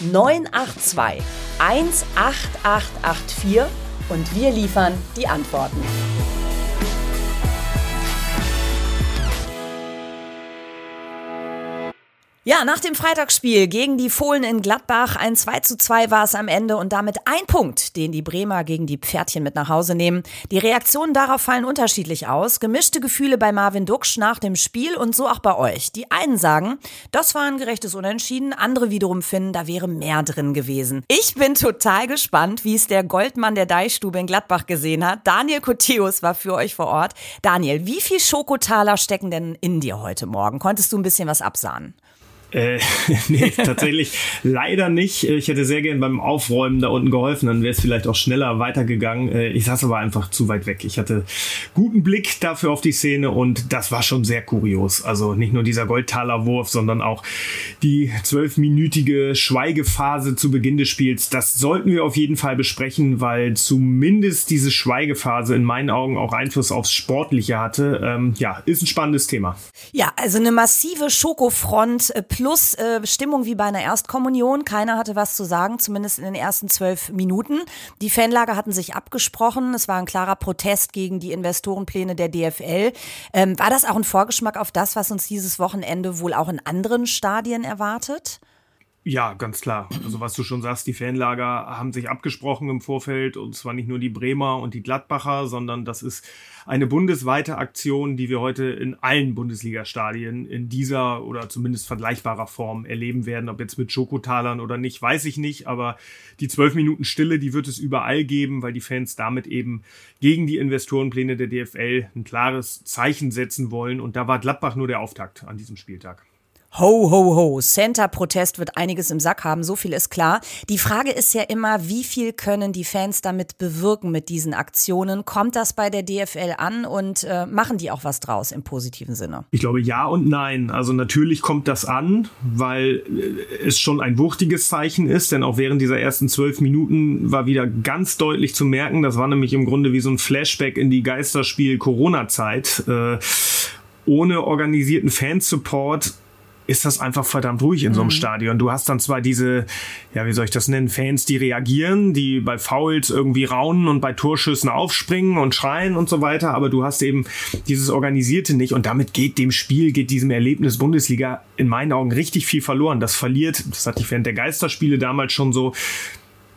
982 18884 und wir liefern die Antworten. Ja, nach dem Freitagsspiel gegen die Fohlen in Gladbach, ein 2 zu 2 war es am Ende und damit ein Punkt, den die Bremer gegen die Pferdchen mit nach Hause nehmen. Die Reaktionen darauf fallen unterschiedlich aus. Gemischte Gefühle bei Marvin Duksch nach dem Spiel und so auch bei euch. Die einen sagen, das war ein gerechtes Unentschieden, andere wiederum finden, da wäre mehr drin gewesen. Ich bin total gespannt, wie es der Goldmann der Deichstube in Gladbach gesehen hat. Daniel Koteus war für euch vor Ort. Daniel, wie viel Schokotaler stecken denn in dir heute Morgen? Konntest du ein bisschen was absahnen? Äh, nee, tatsächlich leider nicht. Ich hätte sehr gern beim Aufräumen da unten geholfen, dann wäre es vielleicht auch schneller weitergegangen. Äh, ich saß aber einfach zu weit weg. Ich hatte guten Blick dafür auf die Szene und das war schon sehr kurios. Also nicht nur dieser Goldtaler-Wurf, sondern auch die zwölfminütige Schweigephase zu Beginn des Spiels. Das sollten wir auf jeden Fall besprechen, weil zumindest diese Schweigephase in meinen Augen auch Einfluss aufs Sportliche hatte. Ähm, ja, ist ein spannendes Thema. Ja, also eine massive Schokofront äh, plus äh, Stimmung wie bei einer Erstkommunion. Keiner hatte was zu sagen, zumindest in den ersten zwölf Minuten. Die Fanlager hatten sich abgesprochen. Es war ein klarer Protest gegen die Investorenpläne der DFL. Ähm, war das auch ein Vorgeschmack auf das, was uns dieses Wochenende wohl auch in anderen Stadien erwartet? Ja, ganz klar. Also was du schon sagst, die Fanlager haben sich abgesprochen im Vorfeld und zwar nicht nur die Bremer und die Gladbacher, sondern das ist eine bundesweite Aktion, die wir heute in allen Bundesliga-Stadien in dieser oder zumindest vergleichbarer Form erleben werden. Ob jetzt mit Schokotalern oder nicht, weiß ich nicht, aber die zwölf Minuten Stille, die wird es überall geben, weil die Fans damit eben gegen die Investorenpläne der DFL ein klares Zeichen setzen wollen und da war Gladbach nur der Auftakt an diesem Spieltag. Ho, ho, ho. Center-Protest wird einiges im Sack haben, so viel ist klar. Die Frage ist ja immer, wie viel können die Fans damit bewirken mit diesen Aktionen? Kommt das bei der DFL an und äh, machen die auch was draus im positiven Sinne? Ich glaube ja und nein. Also natürlich kommt das an, weil äh, es schon ein wuchtiges Zeichen ist, denn auch während dieser ersten zwölf Minuten war wieder ganz deutlich zu merken, das war nämlich im Grunde wie so ein Flashback in die Geisterspiel-Corona-Zeit. Äh, ohne organisierten Fansupport ist das einfach verdammt ruhig in so einem mhm. Stadion. Du hast dann zwar diese, ja, wie soll ich das nennen, Fans, die reagieren, die bei Fouls irgendwie raunen und bei Torschüssen aufspringen und schreien und so weiter, aber du hast eben dieses Organisierte nicht und damit geht dem Spiel, geht diesem Erlebnis Bundesliga in meinen Augen richtig viel verloren. Das verliert, das hatte ich während der Geisterspiele damals schon so,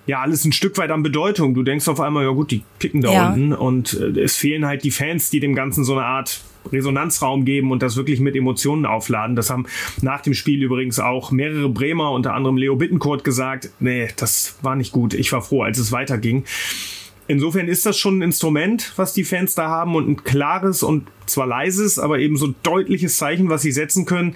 ja alles ein Stück weit an Bedeutung. Du denkst auf einmal, ja gut, die kicken da ja. unten und äh, es fehlen halt die Fans, die dem Ganzen so eine Art Resonanzraum geben und das wirklich mit Emotionen aufladen. Das haben nach dem Spiel übrigens auch mehrere Bremer, unter anderem Leo Bittencourt, gesagt, nee, das war nicht gut. Ich war froh, als es weiterging. Insofern ist das schon ein Instrument, was die Fans da haben und ein klares und zwar leises, aber eben so deutliches Zeichen, was sie setzen können.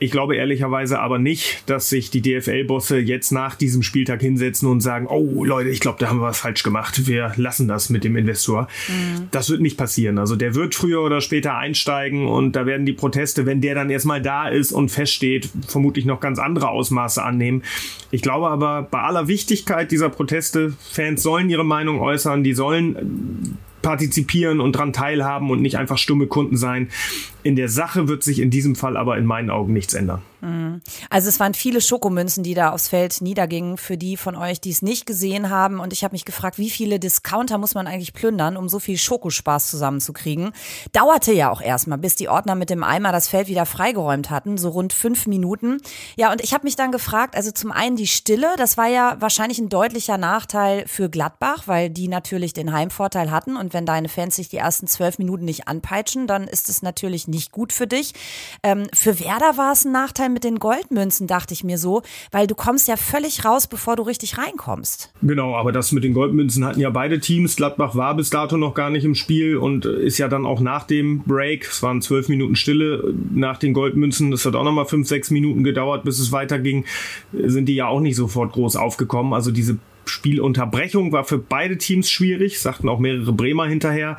Ich glaube ehrlicherweise aber nicht, dass sich die DFL-Bosse jetzt nach diesem Spieltag hinsetzen und sagen, oh Leute, ich glaube, da haben wir was falsch gemacht. Wir lassen das mit dem Investor. Mhm. Das wird nicht passieren. Also der wird früher oder später einsteigen und da werden die Proteste, wenn der dann erstmal da ist und feststeht, vermutlich noch ganz andere Ausmaße annehmen. Ich glaube aber, bei aller Wichtigkeit dieser Proteste, Fans sollen ihre Meinung äußern, die sollen partizipieren und dran teilhaben und nicht einfach stumme Kunden sein. In der Sache wird sich in diesem Fall aber in meinen Augen nichts ändern. Mhm. Also es waren viele Schokomünzen, die da aufs Feld niedergingen für die von euch, die es nicht gesehen haben. Und ich habe mich gefragt, wie viele Discounter muss man eigentlich plündern, um so viel Schokospaß zusammenzukriegen? Dauerte ja auch erstmal, bis die Ordner mit dem Eimer das Feld wieder freigeräumt hatten, so rund fünf Minuten. Ja, und ich habe mich dann gefragt, also zum einen die Stille, das war ja wahrscheinlich ein deutlicher Nachteil für Gladbach, weil die natürlich den Heimvorteil hatten. Und wenn deine Fans sich die ersten zwölf Minuten nicht anpeitschen, dann ist es natürlich nicht gut für dich. Ähm, für Werder war es ein Nachteil Vorteil mit den Goldmünzen, dachte ich mir so, weil du kommst ja völlig raus, bevor du richtig reinkommst. Genau, aber das mit den Goldmünzen hatten ja beide Teams. Gladbach war bis dato noch gar nicht im Spiel und ist ja dann auch nach dem Break, es waren zwölf Minuten Stille nach den Goldmünzen, das hat auch nochmal fünf, sechs Minuten gedauert, bis es weiterging, sind die ja auch nicht sofort groß aufgekommen. Also diese Spielunterbrechung war für beide Teams schwierig, sagten auch mehrere Bremer hinterher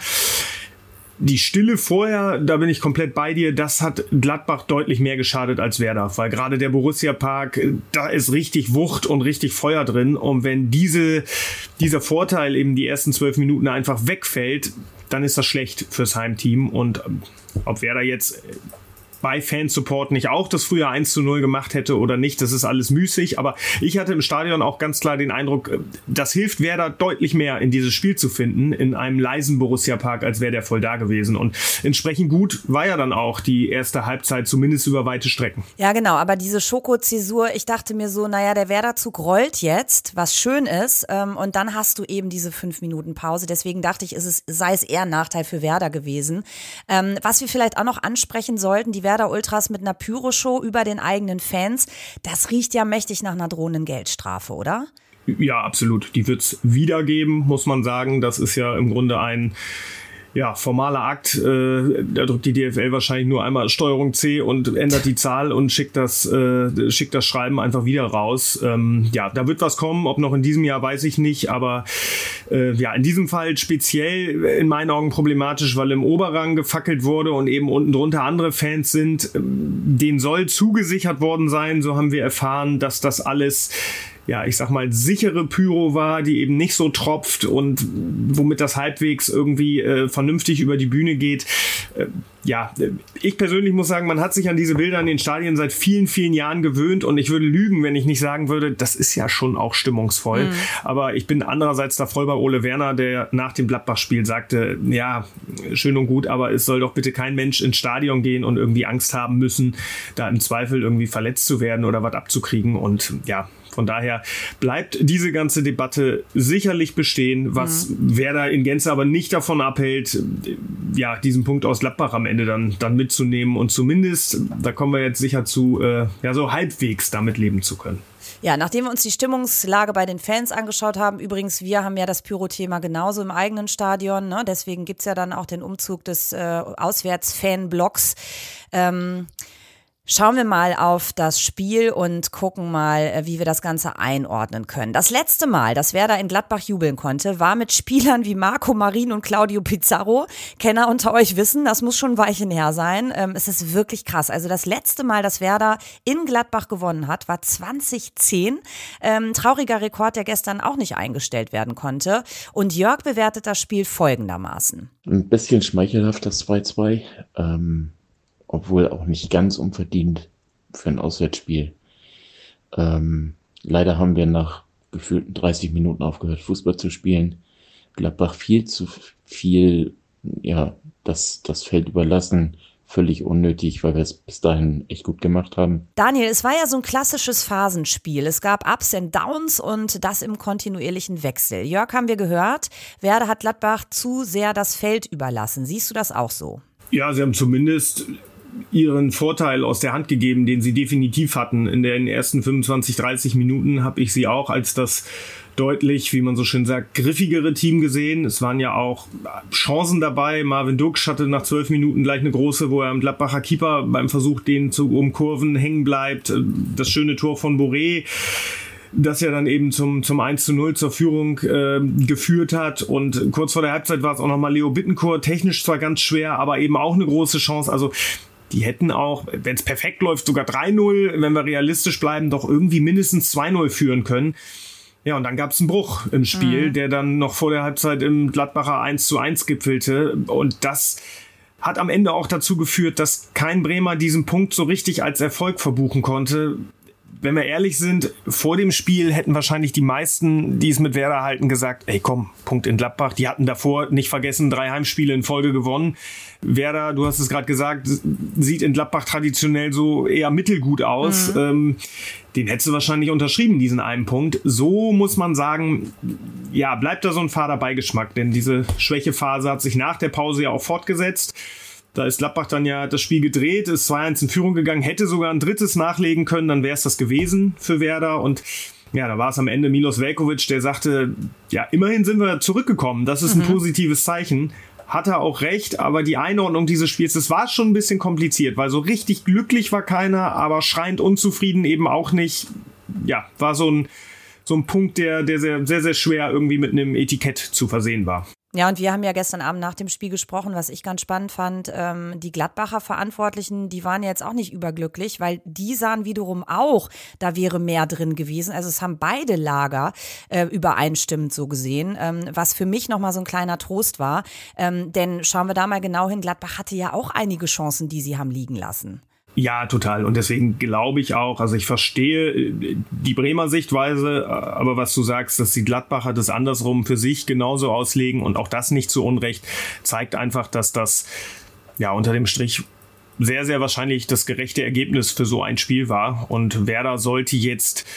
die Stille vorher, da bin ich komplett bei dir, das hat Gladbach deutlich mehr geschadet als Werder, weil gerade der Borussia Park, da ist richtig Wucht und richtig Feuer drin und wenn diese, dieser Vorteil eben die ersten zwölf Minuten einfach wegfällt, dann ist das schlecht fürs Heimteam und ob Werder jetzt bei Fansupport nicht auch das früher 1 zu 0 gemacht hätte oder nicht. Das ist alles müßig. Aber ich hatte im Stadion auch ganz klar den Eindruck, äh, das hilft Werder deutlich mehr in dieses Spiel zu finden, in einem leisen Borussia Park, als wäre der voll da gewesen. Und entsprechend gut war ja dann auch die erste Halbzeit, zumindest über weite Strecken. Ja, genau. Aber diese Schoko-Zäsur, ich dachte mir so, naja, der Werder-Zug rollt jetzt, was schön ist. Ähm, und dann hast du eben diese fünf Minuten Pause. Deswegen dachte ich, ist es, sei es eher ein Nachteil für Werder gewesen. Ähm, was wir vielleicht auch noch ansprechen sollten, die Werder Ultras mit einer Pyroshow über den eigenen Fans. Das riecht ja mächtig nach einer drohenden Geldstrafe, oder? Ja, absolut. Die wird es wiedergeben, muss man sagen. Das ist ja im Grunde ein ja, formaler Akt. Äh, da drückt die DFL wahrscheinlich nur einmal Steuerung C und ändert die Zahl und schickt das, äh, schickt das Schreiben einfach wieder raus. Ähm, ja, da wird was kommen. Ob noch in diesem Jahr, weiß ich nicht. Aber äh, ja, in diesem Fall speziell in meinen Augen problematisch, weil im Oberrang gefackelt wurde und eben unten drunter andere Fans sind. Ähm, den soll zugesichert worden sein. So haben wir erfahren, dass das alles ja, ich sag mal, sichere Pyro war, die eben nicht so tropft und womit das halbwegs irgendwie äh, vernünftig über die Bühne geht. Äh, ja, ich persönlich muss sagen, man hat sich an diese Bilder in den Stadien seit vielen, vielen Jahren gewöhnt und ich würde lügen, wenn ich nicht sagen würde, das ist ja schon auch stimmungsvoll. Mhm. Aber ich bin andererseits da voll bei Ole Werner, der nach dem Gladbach-Spiel sagte, ja, schön und gut, aber es soll doch bitte kein Mensch ins Stadion gehen und irgendwie Angst haben müssen, da im Zweifel irgendwie verletzt zu werden oder was abzukriegen. Und ja, von daher bleibt diese ganze Debatte sicherlich bestehen, was mhm. Werder in Gänze aber nicht davon abhält, ja, diesen Punkt aus Gladbach am Ende dann, dann mitzunehmen und zumindest, da kommen wir jetzt sicher zu, äh, ja, so halbwegs damit leben zu können. Ja, nachdem wir uns die Stimmungslage bei den Fans angeschaut haben, übrigens, wir haben ja das Pyro-Thema genauso im eigenen Stadion, ne? deswegen gibt es ja dann auch den Umzug des äh, Auswärts-Fan-Blocks. Ähm, Schauen wir mal auf das Spiel und gucken mal, äh, wie wir das Ganze einordnen können. Das letzte Mal, dass Werder in Gladbach jubeln konnte, war mit Spielern wie Marco Marin und Claudio Pizarro. Kenner unter euch wissen, das muss schon Weichen her sein. Ähm, es ist wirklich krass. Also das letzte Mal, dass Werder in Gladbach gewonnen hat, war 2010. Ähm, trauriger Rekord, der gestern auch nicht eingestellt werden konnte. Und Jörg bewertet das Spiel folgendermaßen. Ein bisschen schmeichelhaft das 2-2. Ähm obwohl auch nicht ganz unverdient für ein Auswärtsspiel. Ähm, leider haben wir nach gefühlten 30 Minuten aufgehört, Fußball zu spielen. Gladbach viel zu viel, ja, das, das Feld überlassen. Völlig unnötig, weil wir es bis dahin echt gut gemacht haben. Daniel, es war ja so ein klassisches Phasenspiel. Es gab Ups und Downs und das im kontinuierlichen Wechsel. Jörg haben wir gehört, Werder hat Gladbach zu sehr das Feld überlassen. Siehst du das auch so? Ja, sie haben zumindest ihren Vorteil aus der Hand gegeben, den sie definitiv hatten. In den ersten 25, 30 Minuten habe ich sie auch als das deutlich, wie man so schön sagt, griffigere Team gesehen. Es waren ja auch Chancen dabei. Marvin Dux hatte nach zwölf Minuten gleich eine große, wo er am Gladbacher Keeper beim Versuch, den zu umkurven, hängen bleibt. Das schöne Tor von Boré das ja dann eben zum, zum 1 zu 0 zur Führung äh, geführt hat. Und kurz vor der Halbzeit war es auch nochmal Leo Bittencourt, technisch zwar ganz schwer, aber eben auch eine große Chance. Also die hätten auch, wenn es perfekt läuft, sogar 3-0, wenn wir realistisch bleiben, doch irgendwie mindestens 2-0 führen können. Ja, und dann gab es einen Bruch im Spiel, mhm. der dann noch vor der Halbzeit im Gladbacher 1 zu 1 gipfelte. Und das hat am Ende auch dazu geführt, dass kein Bremer diesen Punkt so richtig als Erfolg verbuchen konnte wenn wir ehrlich sind, vor dem Spiel hätten wahrscheinlich die meisten, die es mit Werder halten, gesagt, ey komm, Punkt in Gladbach. Die hatten davor, nicht vergessen, drei Heimspiele in Folge gewonnen. Werder, du hast es gerade gesagt, sieht in Gladbach traditionell so eher mittelgut aus. Mhm. Ähm, den hättest du wahrscheinlich unterschrieben, diesen einen Punkt. So muss man sagen, ja, bleibt da so ein fader Beigeschmack, denn diese Schwächephase hat sich nach der Pause ja auch fortgesetzt. Da ist Gladbach dann ja das Spiel gedreht, ist 2-1 in Führung gegangen, hätte sogar ein drittes nachlegen können, dann wäre es das gewesen für Werder und ja, da war es am Ende Milos Velkovic, der sagte, ja, immerhin sind wir zurückgekommen, das ist ein mhm. positives Zeichen. Hat er auch recht, aber die Einordnung dieses Spiels, das war schon ein bisschen kompliziert, weil so richtig glücklich war keiner, aber schreiend unzufrieden eben auch nicht. Ja, war so ein, so ein Punkt, der, der sehr, sehr, sehr schwer irgendwie mit einem Etikett zu versehen war. Ja, und wir haben ja gestern Abend nach dem Spiel gesprochen, was ich ganz spannend fand. Ähm, die Gladbacher Verantwortlichen, die waren jetzt auch nicht überglücklich, weil die sahen wiederum auch, da wäre mehr drin gewesen. Also es haben beide Lager äh, übereinstimmend so gesehen, ähm, was für mich nochmal so ein kleiner Trost war. Ähm, denn schauen wir da mal genau hin, Gladbach hatte ja auch einige Chancen, die sie haben liegen lassen. Ja, total. Und deswegen glaube ich auch, also ich verstehe äh, die Bremer Sichtweise, äh, aber was du sagst, dass die Gladbacher das andersrum für sich genauso auslegen und auch das nicht zu Unrecht, zeigt einfach, dass das ja unter dem Strich sehr, sehr wahrscheinlich das gerechte Ergebnis für so ein Spiel war. Und Werder sollte jetzt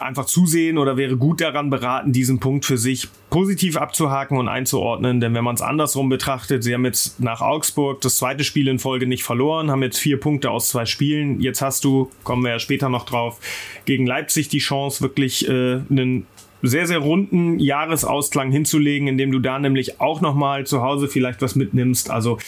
einfach zusehen oder wäre gut daran beraten, diesen Punkt für sich positiv abzuhaken und einzuordnen. Denn wenn man es andersrum betrachtet, sie haben jetzt nach Augsburg das zweite Spiel in Folge nicht verloren, haben jetzt vier Punkte aus zwei Spielen. Jetzt hast du, kommen wir ja später noch drauf, gegen Leipzig die Chance, wirklich äh, einen sehr, sehr runden Jahresausklang hinzulegen, indem du da nämlich auch nochmal zu Hause vielleicht was mitnimmst. Also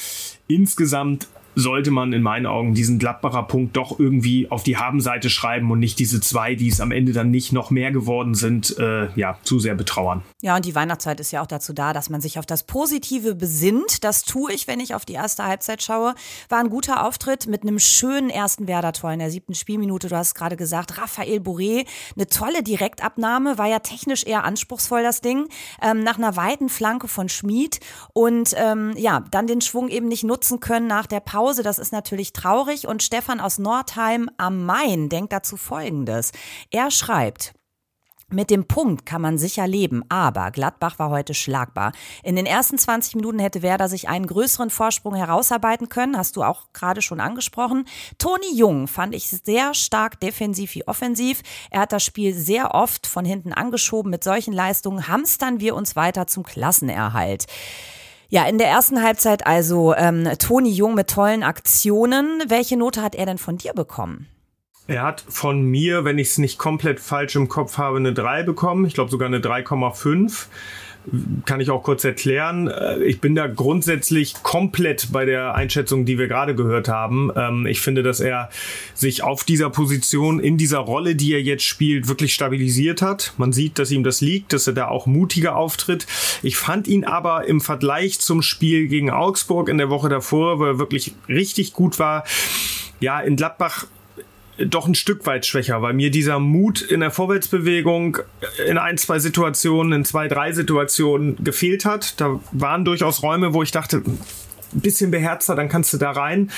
insgesamt sollte man in meinen Augen diesen Gladbacher Punkt doch irgendwie auf die Habenseite schreiben und nicht diese zwei, die es am Ende dann nicht noch mehr geworden sind, äh, ja, zu sehr betrauern. Ja, und die Weihnachtszeit ist ja auch dazu da, dass man sich auf das Positive besinnt. Das tue ich, wenn ich auf die erste Halbzeit schaue. War ein guter Auftritt mit einem schönen ersten Werder-Tor in der siebten Spielminute. Du hast gerade gesagt, Raphael Bourré, eine tolle Direktabnahme, war ja technisch eher anspruchsvoll, das Ding, ähm, nach einer weiten Flanke von Schmid und ähm, ja, dann den Schwung eben nicht nutzen können nach der Pause Hause. Das ist natürlich traurig. Und Stefan aus Nordheim am Main denkt dazu Folgendes. Er schreibt, mit dem Punkt kann man sicher leben, aber Gladbach war heute schlagbar. In den ersten 20 Minuten hätte Werder sich einen größeren Vorsprung herausarbeiten können, hast du auch gerade schon angesprochen. Toni Jung fand ich sehr stark defensiv wie offensiv. Er hat das Spiel sehr oft von hinten angeschoben. Mit solchen Leistungen hamstern wir uns weiter zum Klassenerhalt. Ja, in der ersten Halbzeit also ähm, Toni Jung mit tollen Aktionen. Welche Note hat er denn von dir bekommen? Er hat von mir, wenn ich es nicht komplett falsch im Kopf habe, eine 3 bekommen. Ich glaube sogar eine 3,5 kann ich auch kurz erklären. Äh, ich bin da grundsätzlich komplett bei der Einschätzung, die wir gerade gehört haben. Ähm, ich finde, dass er sich auf dieser Position, in dieser Rolle, die er jetzt spielt, wirklich stabilisiert hat. Man sieht, dass ihm das liegt, dass er da auch mutiger auftritt. Ich fand ihn aber im Vergleich zum Spiel gegen Augsburg in der Woche davor, wo er wirklich richtig gut war, ja, in Gladbach doch ein Stück weit schwächer, weil mir dieser Mut in der Vorwärtsbewegung in ein, zwei Situationen, in zwei, drei Situationen gefehlt hat. Da waren durchaus Räume, wo ich dachte, ein bisschen beherzter, dann kannst du da rein.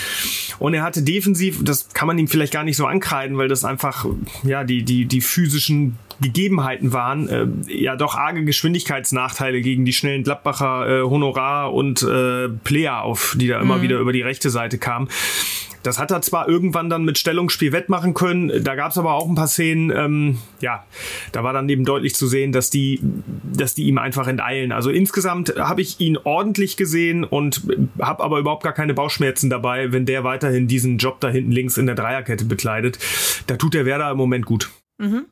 Und er hatte defensiv, das kann man ihm vielleicht gar nicht so ankreiden, weil das einfach, ja, die, die, die physischen Gegebenheiten waren, äh, ja doch arge Geschwindigkeitsnachteile gegen die schnellen Gladbacher äh, Honorar und äh, Player auf, die da immer mhm. wieder über die rechte Seite kamen. Das hat er zwar irgendwann dann mit Stellungsspiel wettmachen können, da gab es aber auch ein paar Szenen, ähm, ja, da war dann eben deutlich zu sehen, dass die, dass die ihm einfach enteilen. Also insgesamt habe ich ihn ordentlich gesehen und habe aber überhaupt gar keine Bauchschmerzen dabei, wenn der weiterhin diesen Job da hinten links in der Dreierkette bekleidet. Da tut der Werder im Moment gut. Mhm.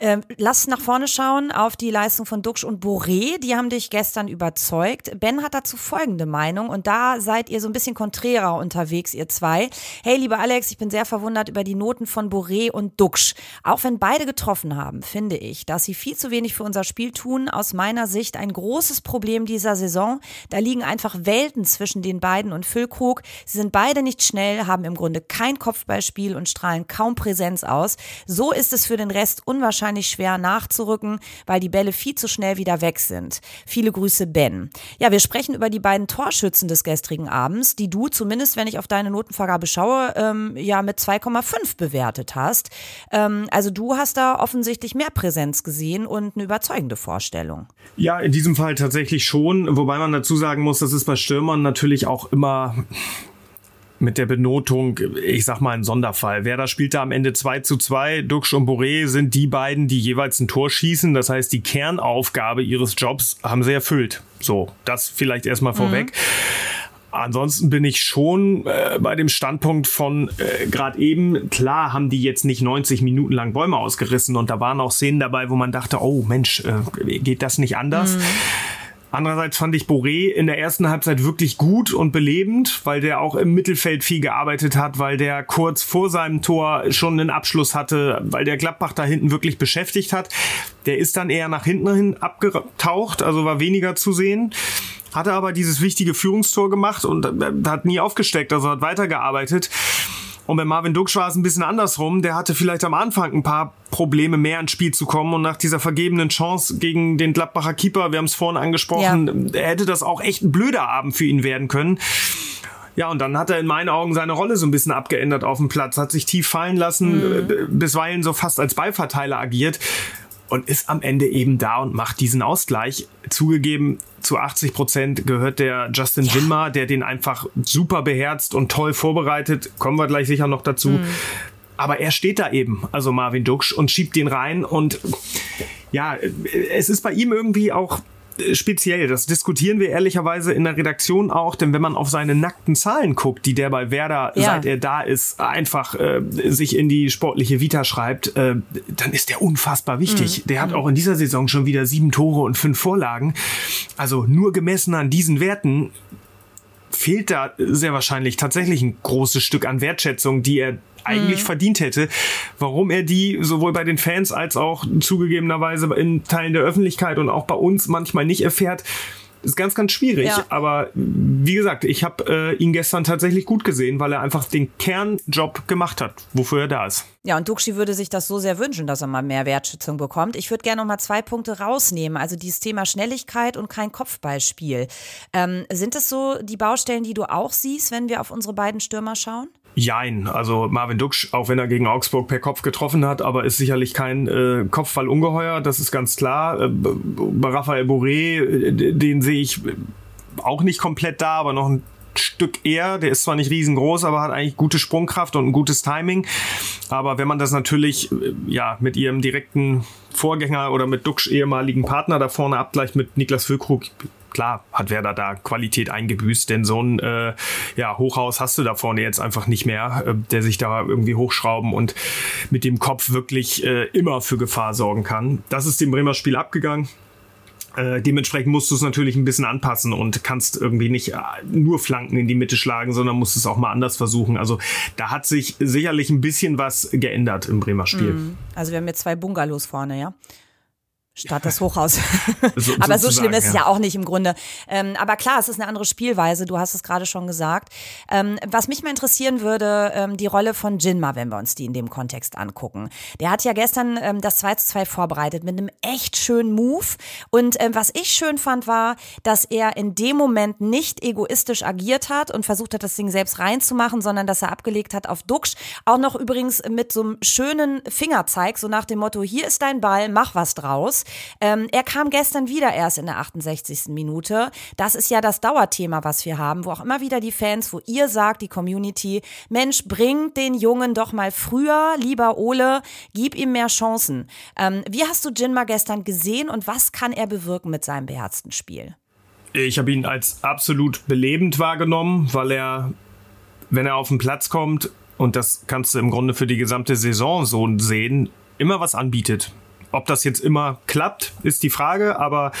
Ähm, lass nach vorne schauen auf die Leistung von Duxch und Boré. Die haben dich gestern überzeugt. Ben hat dazu folgende Meinung und da seid ihr so ein bisschen konträrer unterwegs, ihr zwei. Hey, lieber Alex, ich bin sehr verwundert über die Noten von Boré und Duxch. Auch wenn beide getroffen haben, finde ich, dass sie viel zu wenig für unser Spiel tun. Aus meiner Sicht ein großes Problem dieser Saison. Da liegen einfach Welten zwischen den beiden und Füllkrug. Sie sind beide nicht schnell, haben im Grunde kein Kopfballspiel und strahlen kaum Präsenz aus. So ist es für den Rest unwahrscheinlich schwer nachzurücken, weil die Bälle viel zu schnell wieder weg sind. Viele Grüße, Ben. Ja, wir sprechen über die beiden Torschützen des gestrigen Abends, die du zumindest, wenn ich auf deine Notenvergabe schaue, ähm, ja mit 2,5 bewertet hast. Ähm, also du hast da offensichtlich mehr Präsenz gesehen und eine überzeugende Vorstellung. Ja, in diesem Fall tatsächlich schon, wobei man dazu sagen muss, dass es bei Stürmern natürlich auch immer mit der Benotung, ich sag mal ein Sonderfall. Wer da spielt da am Ende 2 zu 2. Duxch und Boré sind die beiden, die jeweils ein Tor schießen. Das heißt, die Kernaufgabe ihres Jobs haben sie erfüllt. So, das vielleicht erstmal vorweg. Mhm. Ansonsten bin ich schon äh, bei dem Standpunkt von äh, gerade eben, klar haben die jetzt nicht 90 Minuten lang Bäume ausgerissen und da waren auch Szenen dabei, wo man dachte, oh Mensch, äh, geht das nicht anders? Mhm. Andererseits fand ich Boré in der ersten Halbzeit wirklich gut und belebend, weil der auch im Mittelfeld viel gearbeitet hat, weil der kurz vor seinem Tor schon einen Abschluss hatte, weil der Gladbach da hinten wirklich beschäftigt hat. Der ist dann eher nach hinten hin abgetaucht, also war weniger zu sehen hatte aber dieses wichtige Führungstor gemacht und hat nie aufgesteckt, also hat weitergearbeitet. Und bei Marvin Duksch war es ein bisschen andersrum. Der hatte vielleicht am Anfang ein paar Probleme mehr ins Spiel zu kommen und nach dieser vergebenen Chance gegen den Gladbacher Keeper, wir haben es vorhin angesprochen, ja. hätte das auch echt ein blöder Abend für ihn werden können. Ja, und dann hat er in meinen Augen seine Rolle so ein bisschen abgeändert auf dem Platz, hat sich tief fallen lassen, mhm. bisweilen so fast als Ballverteiler agiert und ist am Ende eben da und macht diesen Ausgleich. Zugegeben, zu 80 Prozent gehört der Justin ja. Winmar, der den einfach super beherzt und toll vorbereitet. Kommen wir gleich sicher noch dazu. Mhm. Aber er steht da eben, also Marvin Duksch, und schiebt den rein. Und ja, es ist bei ihm irgendwie auch speziell. Das diskutieren wir ehrlicherweise in der Redaktion auch, denn wenn man auf seine nackten Zahlen guckt, die der bei Werder, ja. seit er da ist, einfach äh, sich in die sportliche Vita schreibt, äh, dann ist der unfassbar wichtig. Mhm. Der hat auch in dieser Saison schon wieder sieben Tore und fünf Vorlagen. Also nur gemessen an diesen Werten fehlt da sehr wahrscheinlich tatsächlich ein großes Stück an Wertschätzung, die er eigentlich mhm. verdient hätte. Warum er die sowohl bei den Fans als auch zugegebenerweise in Teilen der Öffentlichkeit und auch bei uns manchmal nicht erfährt, ist ganz, ganz schwierig. Ja. Aber wie gesagt, ich habe äh, ihn gestern tatsächlich gut gesehen, weil er einfach den Kernjob gemacht hat, wofür er da ist. Ja, und Duxi würde sich das so sehr wünschen, dass er mal mehr Wertschätzung bekommt. Ich würde gerne noch mal zwei Punkte rausnehmen. Also dieses Thema Schnelligkeit und kein Kopfballspiel. Ähm, sind das so die Baustellen, die du auch siehst, wenn wir auf unsere beiden Stürmer schauen? Jein, also Marvin Duksch, auch wenn er gegen Augsburg per Kopf getroffen hat, aber ist sicherlich kein äh, Kopfballungeheuer, das ist ganz klar. Äh, bei Raphael Boré, äh, den sehe ich auch nicht komplett da, aber noch ein Stück eher. Der ist zwar nicht riesengroß, aber hat eigentlich gute Sprungkraft und ein gutes Timing. Aber wenn man das natürlich äh, ja mit ihrem direkten Vorgänger oder mit Duksch ehemaligen Partner da vorne abgleicht mit Niklas Füllkrug, klar hat Werder da Qualität eingebüßt, denn so ein äh, ja, Hochhaus hast du da vorne jetzt einfach nicht mehr, äh, der sich da irgendwie hochschrauben und mit dem Kopf wirklich äh, immer für Gefahr sorgen kann. Das ist dem Bremer Spiel abgegangen. Äh, dementsprechend musst du es natürlich ein bisschen anpassen und kannst irgendwie nicht äh, nur Flanken in die Mitte schlagen, sondern musst es auch mal anders versuchen. Also da hat sich sicherlich ein bisschen was geändert im Bremer Spiel. Mhm. Also wir haben jetzt zwei Bungalows vorne, ja? Statt das Hochhaus. So, aber so schlimm ist es ja. ja auch nicht im Grunde. Ähm, aber klar, es ist eine andere Spielweise. Du hast es gerade schon gesagt. Ähm, was mich mal interessieren würde, ähm, die Rolle von Jinma, wenn wir uns die in dem Kontext angucken. Der hat ja gestern ähm, das 2 zu 2 vorbereitet mit einem echt schönen Move. Und ähm, was ich schön fand, war, dass er in dem Moment nicht egoistisch agiert hat und versucht hat, das Ding selbst reinzumachen, sondern dass er abgelegt hat auf Duxch. Auch noch übrigens mit so einem schönen Fingerzeig, so nach dem Motto, hier ist dein Ball, mach was draus. Ähm, er kam gestern wieder erst in der 68. Minute. Das ist ja das Dauerthema, was wir haben, wo auch immer wieder die Fans, wo ihr sagt, die Community, Mensch, bringt den Jungen doch mal früher, lieber Ole, gib ihm mehr Chancen. Ähm, wie hast du Jinma gestern gesehen und was kann er bewirken mit seinem beherzten Spiel? Ich habe ihn als absolut belebend wahrgenommen, weil er, wenn er auf den Platz kommt, und das kannst du im Grunde für die gesamte Saison so sehen, immer was anbietet. Ob das jetzt immer klappt, ist die Frage, aber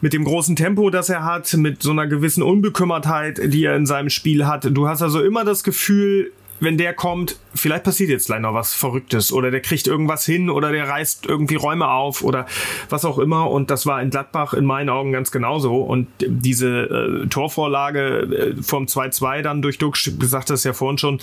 mit dem großen Tempo, das er hat, mit so einer gewissen Unbekümmertheit, die er in seinem Spiel hat, du hast also immer das Gefühl, wenn der kommt, vielleicht passiert jetzt noch was Verrücktes oder der kriegt irgendwas hin oder der reißt irgendwie Räume auf oder was auch immer. Und das war in Gladbach in meinen Augen ganz genauso. Und diese äh, Torvorlage äh, vom 2-2 dann durch Duck, gesagt das ja vorhin schon,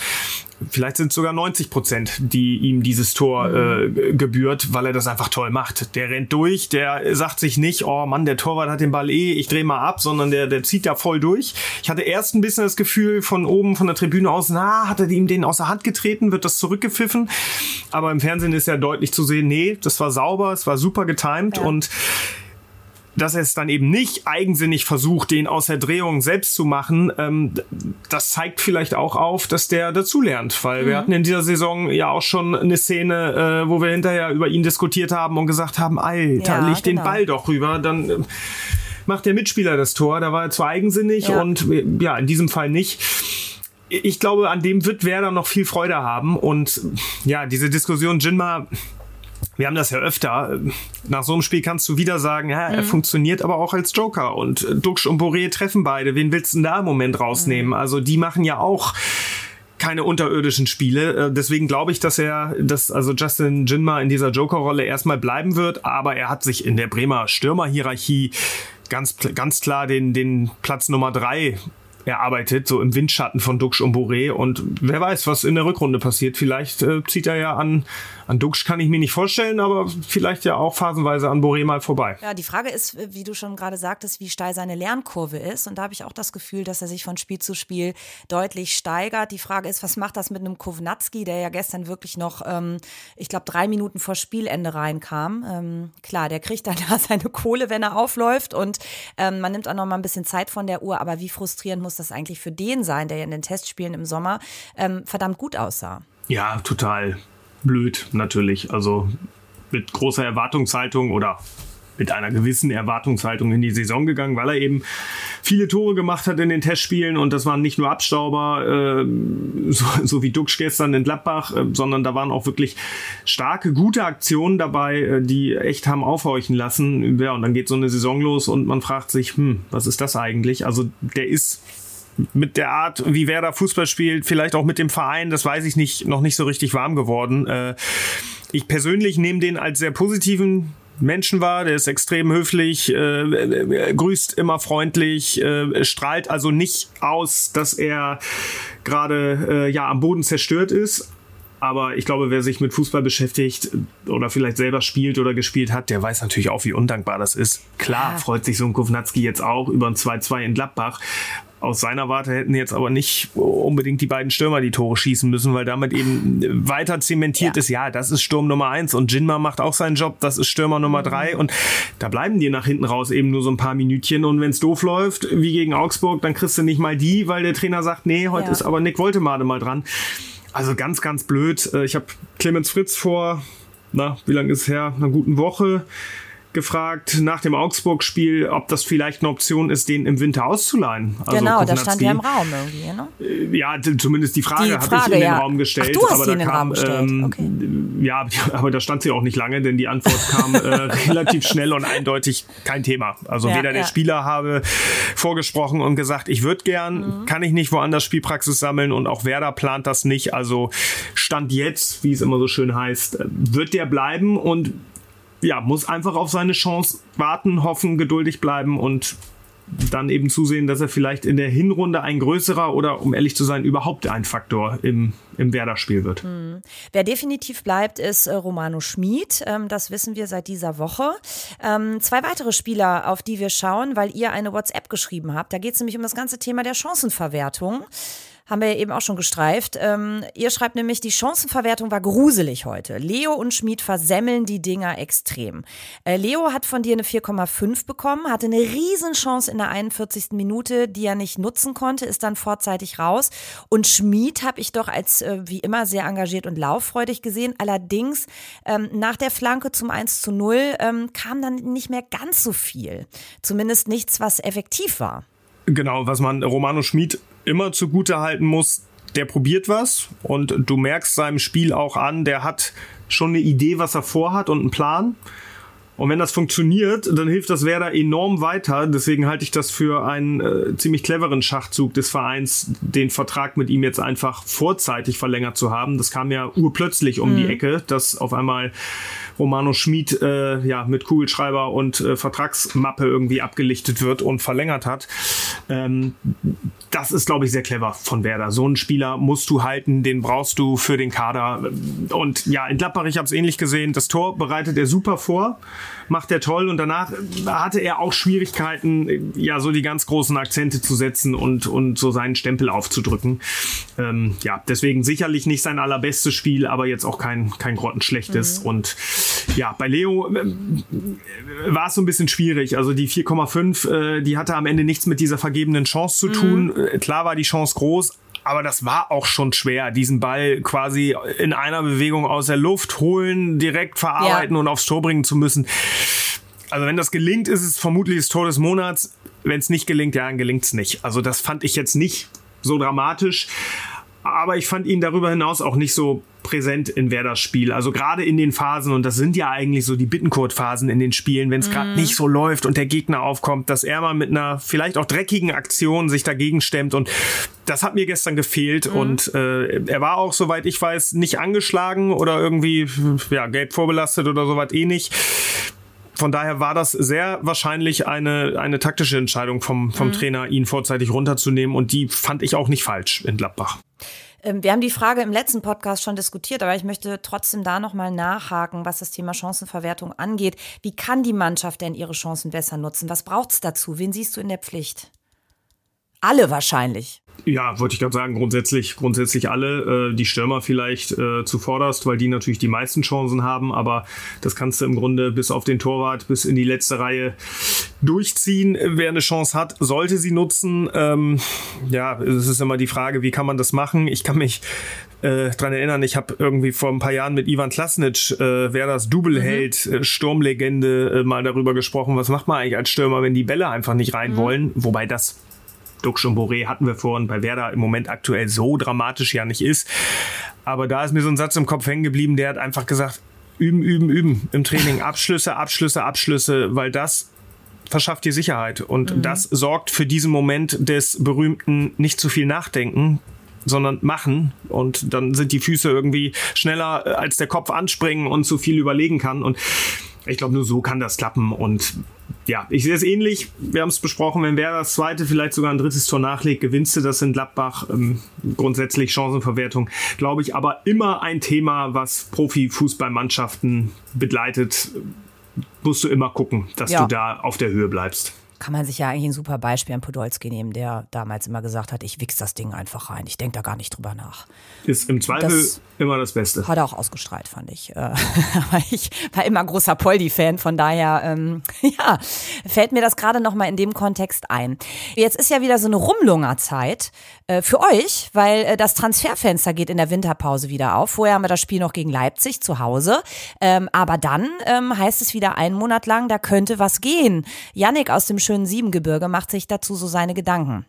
vielleicht sind es sogar 90 Prozent, die ihm dieses Tor mhm. äh, gebührt, weil er das einfach toll macht. Der rennt durch, der sagt sich nicht, oh Mann, der Torwart hat den Ball eh, ich drehe mal ab, sondern der, der zieht da voll durch. Ich hatte erst ein bisschen das Gefühl von oben, von der Tribüne aus, na, hat er ihm den aus der Hand getreten, wird das zurückgepfiffen. Aber im Fernsehen ist ja deutlich zu sehen, nee, das war sauber, es war super getimed ja. und dass er es dann eben nicht eigensinnig versucht, den aus der Drehung selbst zu machen, ähm, das zeigt vielleicht auch auf, dass der dazulernt. Weil mhm. wir hatten in dieser Saison ja auch schon eine Szene, äh, wo wir hinterher über ihn diskutiert haben und gesagt haben, Alter, ja, leg genau. den Ball doch rüber, dann äh, macht der Mitspieler das Tor. Da war er zu eigensinnig ja. und äh, ja, in diesem Fall nicht ich glaube, an dem wird Werder noch viel Freude haben. Und ja, diese Diskussion Jinma, wir haben das ja öfter. Nach so einem Spiel kannst du wieder sagen, ja, er mhm. funktioniert aber auch als Joker. Und Duxch und Boré treffen beide. Wen willst du denn da im Moment rausnehmen? Mhm. Also die machen ja auch keine unterirdischen Spiele. Äh, deswegen glaube ich, dass er, dass also Justin Jinma in dieser Joker-Rolle erstmal bleiben wird. Aber er hat sich in der Bremer Stürmerhierarchie ganz, ganz klar den, den Platz Nummer drei erarbeitet, so im Windschatten von Duxch und Boré. Und wer weiß, was in der Rückrunde passiert. Vielleicht äh, zieht er ja an, an Duxch kann ich mir nicht vorstellen, aber vielleicht ja auch phasenweise an Boré mal vorbei. Ja, die Frage ist, wie du schon gerade sagtest, wie steil seine Lernkurve ist. Und da habe ich auch das Gefühl, dass er sich von Spiel zu Spiel deutlich steigert. Die Frage ist, was macht das mit einem Kovnatski, der ja gestern wirklich noch, ähm, ich glaube, drei Minuten vor Spielende reinkam. Ähm, klar, der kriegt dann da seine Kohle, wenn er aufläuft. Und ähm, man nimmt auch noch mal ein bisschen Zeit von der Uhr. Aber wie frustrierend muss muss das eigentlich für den sein, der ja in den Testspielen im Sommer ähm, verdammt gut aussah. Ja, total blöd natürlich. Also mit großer Erwartungshaltung oder mit einer gewissen Erwartungshaltung in die Saison gegangen, weil er eben viele Tore gemacht hat in den Testspielen und das waren nicht nur Abstauber, äh, so, so, wie Duxch gestern in Gladbach, äh, sondern da waren auch wirklich starke, gute Aktionen dabei, äh, die echt haben aufhorchen lassen. Ja, und dann geht so eine Saison los und man fragt sich, hm, was ist das eigentlich? Also der ist mit der Art, wie Werder Fußball spielt, vielleicht auch mit dem Verein, das weiß ich nicht, noch nicht so richtig warm geworden. Äh, ich persönlich nehme den als sehr positiven Menschen wahr, der ist extrem höflich, äh, grüßt immer freundlich, äh, strahlt also nicht aus, dass er gerade äh, ja am Boden zerstört ist. Aber ich glaube, wer sich mit Fußball beschäftigt oder vielleicht selber spielt oder gespielt hat, der weiß natürlich auch, wie undankbar das ist. Klar freut sich so ein Kovnatski jetzt auch über ein 2-2 in Gladbach aus seiner Warte hätten jetzt aber nicht unbedingt die beiden Stürmer die Tore schießen müssen, weil damit eben weiter zementiert ja. ist, ja, das ist Sturm Nummer eins und Jinma macht auch seinen Job, das ist Stürmer Nummer drei und da bleiben die nach hinten raus eben nur so ein paar Minütchen und wenn es doof läuft, wie gegen Augsburg, dann kriegst du nicht mal die, weil der Trainer sagt, nee, heute ja. ist aber Nick Woltemade mal dran. Also ganz, ganz blöd. Äh, ich habe Clemens Fritz vor, na, wie lange ist es her? Einer guten Woche gefragt nach dem Augsburg-Spiel, ob das vielleicht eine Option ist, den im Winter auszuleihen. Also genau, das stand ja im Raum irgendwie, ne? Äh, ja, zumindest die Frage, Frage hatte ich in ja. den Raum gestellt. Ach, du hast aber in den kam, Raum gestellt. Ähm, okay. Ja, aber da stand sie auch nicht lange, denn die Antwort kam äh, relativ schnell und eindeutig kein Thema. Also ja, weder ja. der Spieler habe vorgesprochen und gesagt, ich würde gern, mhm. kann ich nicht woanders Spielpraxis sammeln und auch Werder plant das nicht. Also Stand jetzt, wie es immer so schön heißt, äh, wird der bleiben und ja, muss einfach auf seine Chance warten, hoffen, geduldig bleiben und dann eben zusehen, dass er vielleicht in der Hinrunde ein größerer oder, um ehrlich zu sein, überhaupt ein Faktor im, im Werder-Spiel wird. Mhm. Wer definitiv bleibt, ist äh, Romano Schmid. Ähm, das wissen wir seit dieser Woche. Ähm, zwei weitere Spieler, auf die wir schauen, weil ihr eine WhatsApp geschrieben habt. Da geht es nämlich um das ganze Thema der Chancenverwertung haben wir ja eben auch schon gestreift. Ähm, ihr schreibt nämlich, die Chancenverwertung war gruselig heute. Leo und Schmid versemmeln die Dinger extrem. Äh, Leo hat von dir eine 4,5 bekommen, hatte eine Riesenchance in der 41. Minute, die er nicht nutzen konnte, ist dann vorzeitig raus. Und Schmid habe ich doch als äh, wie immer sehr engagiert und lauffreudig gesehen. Allerdings ähm, nach der Flanke zum 1 zu 0 ähm, kam dann nicht mehr ganz so viel. Zumindest nichts, was effektiv war. Genau, was man Romano Schmid immer zugute halten muss, der probiert was und du merkst seinem Spiel auch an, der hat schon eine Idee, was er vorhat und einen Plan. Und wenn das funktioniert, dann hilft das Werder enorm weiter. Deswegen halte ich das für einen äh, ziemlich cleveren Schachzug des Vereins, den Vertrag mit ihm jetzt einfach vorzeitig verlängert zu haben. Das kam ja urplötzlich um mhm. die Ecke, dass auf einmal Romano Schmid äh, ja mit Kugelschreiber und äh, Vertragsmappe irgendwie abgelichtet wird und verlängert hat. Ähm, das ist, glaube ich, sehr clever von Werder. So einen Spieler musst du halten, den brauchst du für den Kader. Und ja, in Gladbach, ich habe es ähnlich gesehen, das Tor bereitet er super vor macht er toll und danach hatte er auch Schwierigkeiten, ja, so die ganz großen Akzente zu setzen und, und so seinen Stempel aufzudrücken. Ähm, ja, deswegen sicherlich nicht sein allerbestes Spiel, aber jetzt auch kein, kein grottenschlechtes. Mhm. Und ja, bei Leo äh, war es so ein bisschen schwierig. Also die 4,5, äh, die hatte am Ende nichts mit dieser vergebenen Chance zu tun. Mhm. Klar war die Chance groß, aber das war auch schon schwer, diesen Ball quasi in einer Bewegung aus der Luft holen, direkt verarbeiten ja. und aufs Tor bringen zu müssen. Also wenn das gelingt, ist es vermutlich das Tor des Monats. Wenn es nicht gelingt, ja, dann gelingt es nicht. Also das fand ich jetzt nicht so dramatisch. Aber ich fand ihn darüber hinaus auch nicht so präsent in Werders Spiel. Also gerade in den Phasen, und das sind ja eigentlich so die Bittenkurt-Phasen in den Spielen, wenn es mhm. gerade nicht so läuft und der Gegner aufkommt, dass er mal mit einer vielleicht auch dreckigen Aktion sich dagegen stemmt. Und das hat mir gestern gefehlt. Mhm. Und äh, er war auch, soweit ich weiß, nicht angeschlagen oder irgendwie ja, gelb vorbelastet oder sowas eh nicht. Von daher war das sehr wahrscheinlich eine, eine taktische Entscheidung vom, vom mhm. Trainer, ihn vorzeitig runterzunehmen. Und die fand ich auch nicht falsch in Gladbach. Ähm, wir haben die Frage im letzten Podcast schon diskutiert, aber ich möchte trotzdem da nochmal nachhaken, was das Thema Chancenverwertung angeht. Wie kann die Mannschaft denn ihre Chancen besser nutzen? Was braucht es dazu? Wen siehst du in der Pflicht? Alle wahrscheinlich. Ja, wollte ich gerade sagen, grundsätzlich, grundsätzlich alle, äh, die Stürmer vielleicht äh, zuvorderst, weil die natürlich die meisten Chancen haben, aber das kannst du im Grunde bis auf den Torwart, bis in die letzte Reihe durchziehen. Wer eine Chance hat, sollte sie nutzen. Ähm, ja, es ist immer die Frage, wie kann man das machen? Ich kann mich äh, dran erinnern, ich habe irgendwie vor ein paar Jahren mit Ivan Klasnic, äh, wer das Doubleheld, mhm. äh, Sturmlegende, äh, mal darüber gesprochen, was macht man eigentlich als Stürmer, wenn die Bälle einfach nicht rein mhm. wollen, wobei das Duxch und Boré hatten wir vorhin bei Werder im Moment aktuell so dramatisch ja nicht ist. Aber da ist mir so ein Satz im Kopf hängen geblieben, der hat einfach gesagt, üben, üben, üben im Training, Abschlüsse, Abschlüsse, Abschlüsse, weil das verschafft dir Sicherheit und mhm. das sorgt für diesen Moment des berühmten nicht zu viel Nachdenken, sondern machen und dann sind die Füße irgendwie schneller äh, als der Kopf anspringen und zu viel überlegen kann und ich glaube, nur so kann das klappen und ja, ich sehe es ähnlich. Wir haben es besprochen, wenn wer das zweite, vielleicht sogar ein drittes Tor nachlegt, gewinnst du das in Gladbach. Ähm, grundsätzlich Chancenverwertung, glaube ich, aber immer ein Thema, was Profifußballmannschaften begleitet. Musst du immer gucken, dass ja. du da auf der Höhe bleibst kann man sich ja eigentlich ein super Beispiel an Podolski nehmen, der damals immer gesagt hat, ich wichs das Ding einfach rein. Ich denke da gar nicht drüber nach. Ist im Zweifel das immer das Beste. Hat er auch ausgestrahlt, fand ich. Äh, aber ich war immer großer Poldi-Fan, von daher, ähm, ja, fällt mir das gerade nochmal in dem Kontext ein. Jetzt ist ja wieder so eine Rumlungerzeit äh, für euch, weil äh, das Transferfenster geht in der Winterpause wieder auf. Vorher haben wir das Spiel noch gegen Leipzig zu Hause. Ähm, aber dann ähm, heißt es wieder einen Monat lang, da könnte was gehen. Yannick aus dem schönen Siebengebirge macht sich dazu so seine Gedanken.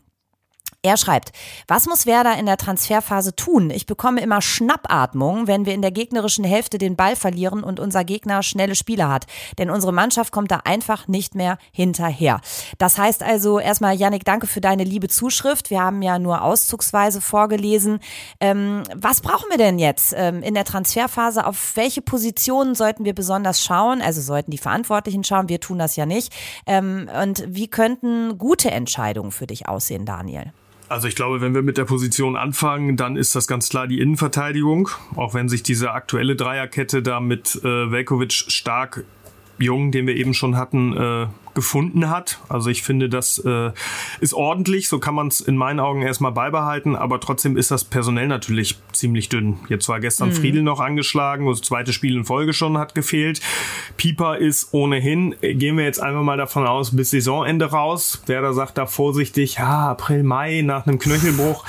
Er schreibt, was muss Werder in der Transferphase tun? Ich bekomme immer Schnappatmung, wenn wir in der gegnerischen Hälfte den Ball verlieren und unser Gegner schnelle Spieler hat. Denn unsere Mannschaft kommt da einfach nicht mehr hinterher. Das heißt also erstmal, Yannick, danke für deine liebe Zuschrift. Wir haben ja nur auszugsweise vorgelesen. Ähm, was brauchen wir denn jetzt ähm, in der Transferphase? Auf welche Positionen sollten wir besonders schauen? Also sollten die Verantwortlichen schauen. Wir tun das ja nicht. Ähm, und wie könnten gute Entscheidungen für dich aussehen, Daniel? Also ich glaube, wenn wir mit der Position anfangen, dann ist das ganz klar die Innenverteidigung. Auch wenn sich diese aktuelle Dreierkette da mit äh, Velkovic stark Jung, den wir eben schon hatten, äh, gefunden hat. Also ich finde, das äh, ist ordentlich, so kann man es in meinen Augen erstmal beibehalten, aber trotzdem ist das personell natürlich ziemlich dünn. Jetzt war gestern mhm. Friedel noch angeschlagen, das zweite Spiel in Folge schon hat gefehlt. Pieper ist ohnehin, gehen wir jetzt einfach mal davon aus, bis Saisonende raus. Wer da sagt da vorsichtig, ja, April, Mai nach einem Knöchelbruch,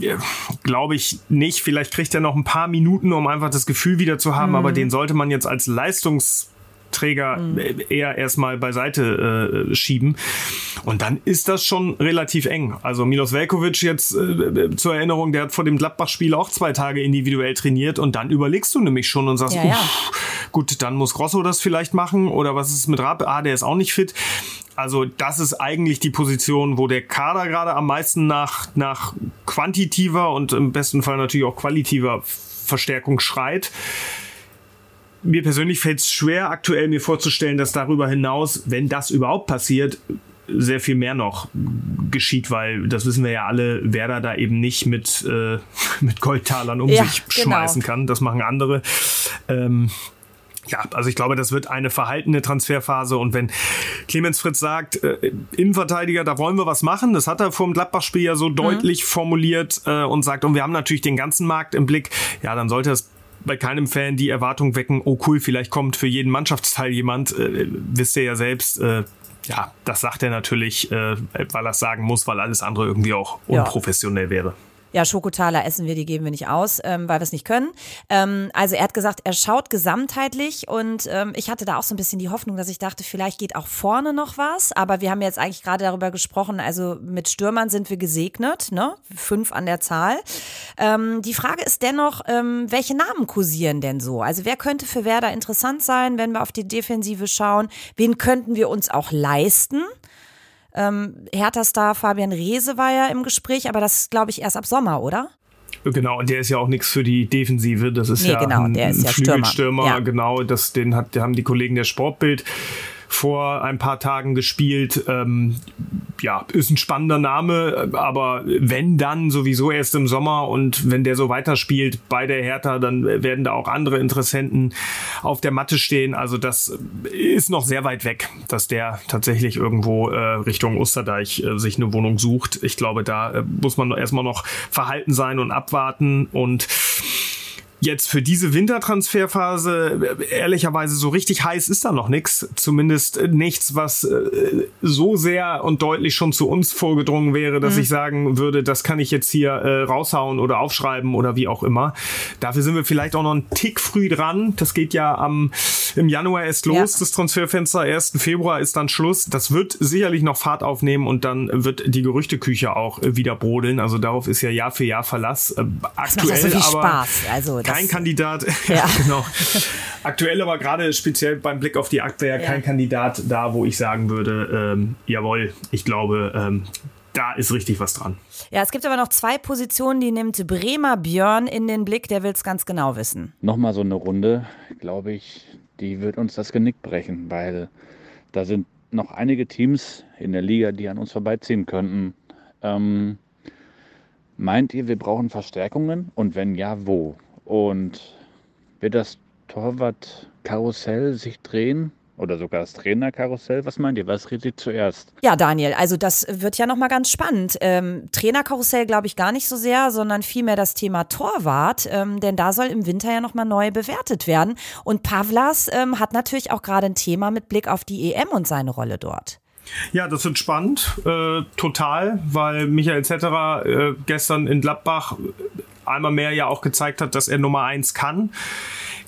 ja. glaube ich nicht. Vielleicht kriegt er noch ein paar Minuten, um einfach das Gefühl wieder zu haben, mhm. aber den sollte man jetzt als Leistungs Träger mhm. eher erstmal beiseite äh, schieben. Und dann ist das schon relativ eng. Also Milos Velkovic jetzt äh, zur Erinnerung, der hat vor dem Gladbach-Spiel auch zwei Tage individuell trainiert und dann überlegst du nämlich schon und sagst, ja, ja. gut, dann muss Grosso das vielleicht machen oder was ist mit Rapp? Ah, der ist auch nicht fit. Also das ist eigentlich die Position, wo der Kader gerade am meisten nach, nach quantitiver und im besten Fall natürlich auch qualitativer Verstärkung schreit mir persönlich fällt es schwer, aktuell mir vorzustellen, dass darüber hinaus, wenn das überhaupt passiert, sehr viel mehr noch geschieht, weil das wissen wir ja alle, wer da da eben nicht mit, äh, mit Goldtalern um ja, sich genau. schmeißen kann. Das machen andere. Ähm, ja, also ich glaube, das wird eine verhaltene Transferphase und wenn Clemens Fritz sagt, äh, Innenverteidiger, da wollen wir was machen, das hat er vor dem Gladbach-Spiel ja so mhm. deutlich formuliert äh, und sagt, und wir haben natürlich den ganzen Markt im Blick, ja, dann sollte es bei keinem Fan die Erwartung wecken, oh cool, vielleicht kommt für jeden Mannschaftsteil jemand. Äh, wisst ihr ja selbst, äh, ja, das sagt er natürlich, äh, weil er es sagen muss, weil alles andere irgendwie auch unprofessionell ja. wäre. Ja, Schokotaler essen wir, die geben wir nicht aus, ähm, weil wir es nicht können. Ähm, also er hat gesagt, er schaut gesamtheitlich und ähm, ich hatte da auch so ein bisschen die Hoffnung, dass ich dachte, vielleicht geht auch vorne noch was. Aber wir haben jetzt eigentlich gerade darüber gesprochen, also mit Stürmern sind wir gesegnet, ne? Fünf an der Zahl. Ähm, die Frage ist dennoch, ähm, welche Namen kursieren denn so? Also wer könnte für Werder interessant sein, wenn wir auf die Defensive schauen? Wen könnten wir uns auch leisten? Ähm, Hertha-Star Fabian Reese war ja im Gespräch, aber das glaube ich erst ab Sommer, oder? Genau, und der ist ja auch nichts für die Defensive. Das ist nee, ja genau, ein, der ist ja Flügelstürmer. Ja. Genau, das, den hat, haben die Kollegen der Sportbild vor ein paar Tagen gespielt. Ähm, ja, ist ein spannender Name, aber wenn dann sowieso erst im Sommer und wenn der so weiterspielt bei der Hertha, dann werden da auch andere Interessenten auf der Matte stehen. Also das ist noch sehr weit weg, dass der tatsächlich irgendwo äh, Richtung Osterdeich äh, sich eine Wohnung sucht. Ich glaube, da äh, muss man erstmal noch verhalten sein und abwarten und Jetzt für diese Wintertransferphase, ehrlicherweise so richtig heiß ist da noch nichts. Zumindest nichts, was äh, so sehr und deutlich schon zu uns vorgedrungen wäre, dass mhm. ich sagen würde, das kann ich jetzt hier äh, raushauen oder aufschreiben oder wie auch immer. Dafür sind wir vielleicht auch noch einen Tick früh dran. Das geht ja am, im Januar erst los, ja. das Transferfenster. 1. Februar ist dann Schluss. Das wird sicherlich noch Fahrt aufnehmen und dann wird die Gerüchteküche auch äh, wieder brodeln. Also darauf ist ja Jahr für Jahr Verlass. Äh, aktuell das macht so aber Spaß. Also, kein Kandidat. Ja. genau. Aktuell aber gerade speziell beim Blick auf die Abwehr ja. kein Kandidat da, wo ich sagen würde, ähm, jawohl, ich glaube, ähm, da ist richtig was dran. Ja, es gibt aber noch zwei Positionen, die nimmt Bremer Björn in den Blick, der will es ganz genau wissen. Nochmal so eine Runde, glaube ich, die wird uns das Genick brechen, weil da sind noch einige Teams in der Liga, die an uns vorbeiziehen könnten. Ähm, meint ihr, wir brauchen Verstärkungen? Und wenn ja, wo? Und wird das Torwart-Karussell sich drehen? Oder sogar das Trainerkarussell? Was meint ihr? Was redet ihr zuerst? Ja, Daniel, also das wird ja nochmal ganz spannend. Ähm, Trainerkarussell glaube ich gar nicht so sehr, sondern vielmehr das Thema Torwart, ähm, denn da soll im Winter ja nochmal neu bewertet werden. Und Pavlas ähm, hat natürlich auch gerade ein Thema mit Blick auf die EM und seine Rolle dort. Ja, das wird spannend, äh, total, weil Michael Zetterer äh, gestern in Gladbach einmal mehr ja auch gezeigt hat, dass er Nummer eins kann.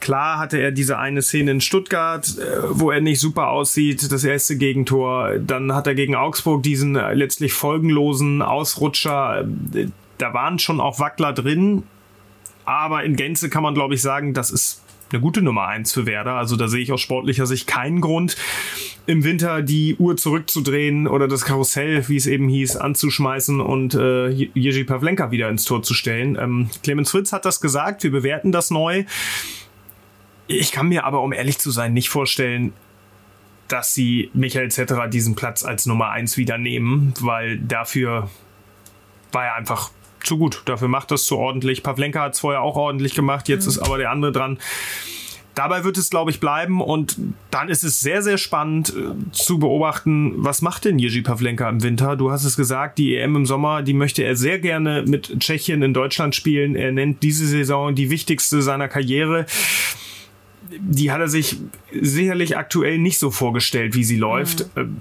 Klar hatte er diese eine Szene in Stuttgart, äh, wo er nicht super aussieht, das erste Gegentor. Dann hat er gegen Augsburg diesen äh, letztlich folgenlosen Ausrutscher. Äh, da waren schon auch Wackler drin, aber in Gänze kann man, glaube ich, sagen, das ist eine gute Nummer eins für Werder. Also da sehe ich aus sportlicher Sicht keinen Grund, im Winter die Uhr zurückzudrehen oder das Karussell, wie es eben hieß, anzuschmeißen und äh, Jerzy Pavlenka wieder ins Tor zu stellen. Ähm, Clemens Fritz hat das gesagt, wir bewerten das neu. Ich kann mir aber, um ehrlich zu sein, nicht vorstellen, dass sie Michael Zetterer diesen Platz als Nummer eins wieder nehmen, weil dafür war er einfach zu gut. Dafür macht das zu ordentlich. Pavlenka hat es vorher auch ordentlich gemacht, jetzt mhm. ist aber der andere dran. Dabei wird es, glaube ich, bleiben und dann ist es sehr, sehr spannend äh, zu beobachten, was macht denn Jerzy Pavlenka im Winter? Du hast es gesagt, die EM im Sommer, die möchte er sehr gerne mit Tschechien in Deutschland spielen. Er nennt diese Saison die wichtigste seiner Karriere die hat er sich sicherlich aktuell nicht so vorgestellt, wie sie läuft. Mhm.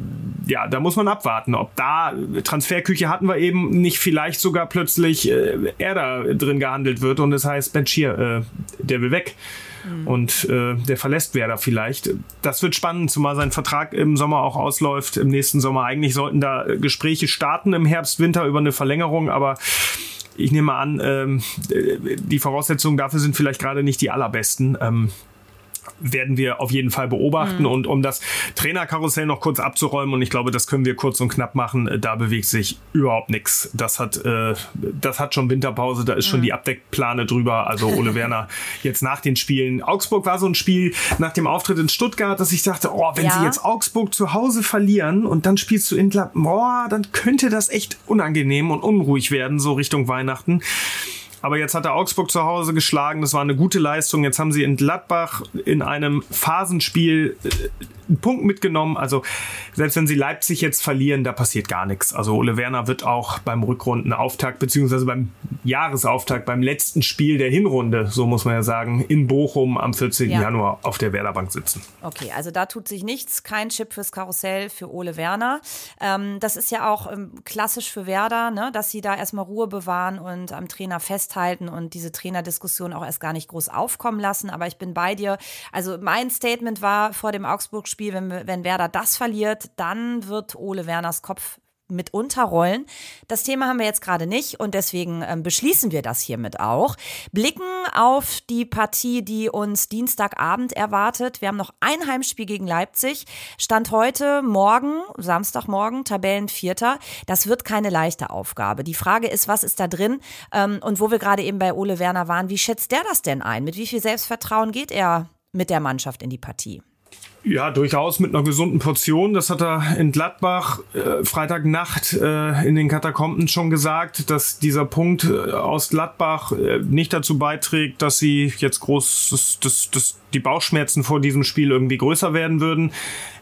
Ja, da muss man abwarten, ob da Transferküche hatten wir eben nicht vielleicht sogar plötzlich äh, er da drin gehandelt wird und es das heißt, Mensch hier, äh, der will weg. Mhm. Und äh, der verlässt Werder vielleicht. Das wird spannend, zumal sein Vertrag im Sommer auch ausläuft, im nächsten Sommer. Eigentlich sollten da Gespräche starten im Herbst, Winter über eine Verlängerung, aber ich nehme an, ähm, die Voraussetzungen dafür sind vielleicht gerade nicht die allerbesten. Ähm, werden wir auf jeden Fall beobachten. Mhm. Und um das Trainerkarussell noch kurz abzuräumen, und ich glaube, das können wir kurz und knapp machen, äh, da bewegt sich überhaupt nichts. Das hat, äh, das hat schon Winterpause, da ist schon mhm. die Abdeckplane drüber. Also Ole Werner jetzt nach den Spielen. Augsburg war so ein Spiel nach dem Auftritt in Stuttgart, dass ich dachte, oh, wenn ja. sie jetzt Augsburg zu Hause verlieren und dann spielst du in Gladbach, oh, dann könnte das echt unangenehm und unruhig werden, so Richtung Weihnachten. Aber jetzt hat er Augsburg zu Hause geschlagen. Das war eine gute Leistung. Jetzt haben sie in Gladbach in einem Phasenspiel äh, einen Punkt mitgenommen. Also selbst wenn sie Leipzig jetzt verlieren, da passiert gar nichts. Also Ole Werner wird auch beim Rückrundenauftakt beziehungsweise beim Jahresauftakt, beim letzten Spiel der Hinrunde, so muss man ja sagen, in Bochum am 14. Ja. Januar auf der Werderbank sitzen. Okay, also da tut sich nichts, kein Chip fürs Karussell für Ole Werner. Ähm, das ist ja auch ähm, klassisch für Werder, ne, dass sie da erstmal Ruhe bewahren und am Trainer festhalten und diese Trainerdiskussion auch erst gar nicht groß aufkommen lassen. Aber ich bin bei dir. Also mein Statement war vor dem Augsburg-Spiel, wenn, wenn Werder das verliert, dann wird Ole Werners Kopf mit unterrollen. Das Thema haben wir jetzt gerade nicht und deswegen ähm, beschließen wir das hiermit auch. Blicken auf die Partie, die uns Dienstagabend erwartet. Wir haben noch ein Heimspiel gegen Leipzig. Stand heute, morgen, Samstagmorgen, Tabellenvierter. Das wird keine leichte Aufgabe. Die Frage ist, was ist da drin? Ähm, und wo wir gerade eben bei Ole Werner waren, wie schätzt der das denn ein? Mit wie viel Selbstvertrauen geht er mit der Mannschaft in die Partie? Ja, durchaus mit einer gesunden Portion. Das hat er in Gladbach äh, Freitagnacht äh, in den Katakomben schon gesagt, dass dieser Punkt äh, aus Gladbach äh, nicht dazu beiträgt, dass sie jetzt groß das, das, das, die Bauchschmerzen vor diesem Spiel irgendwie größer werden würden.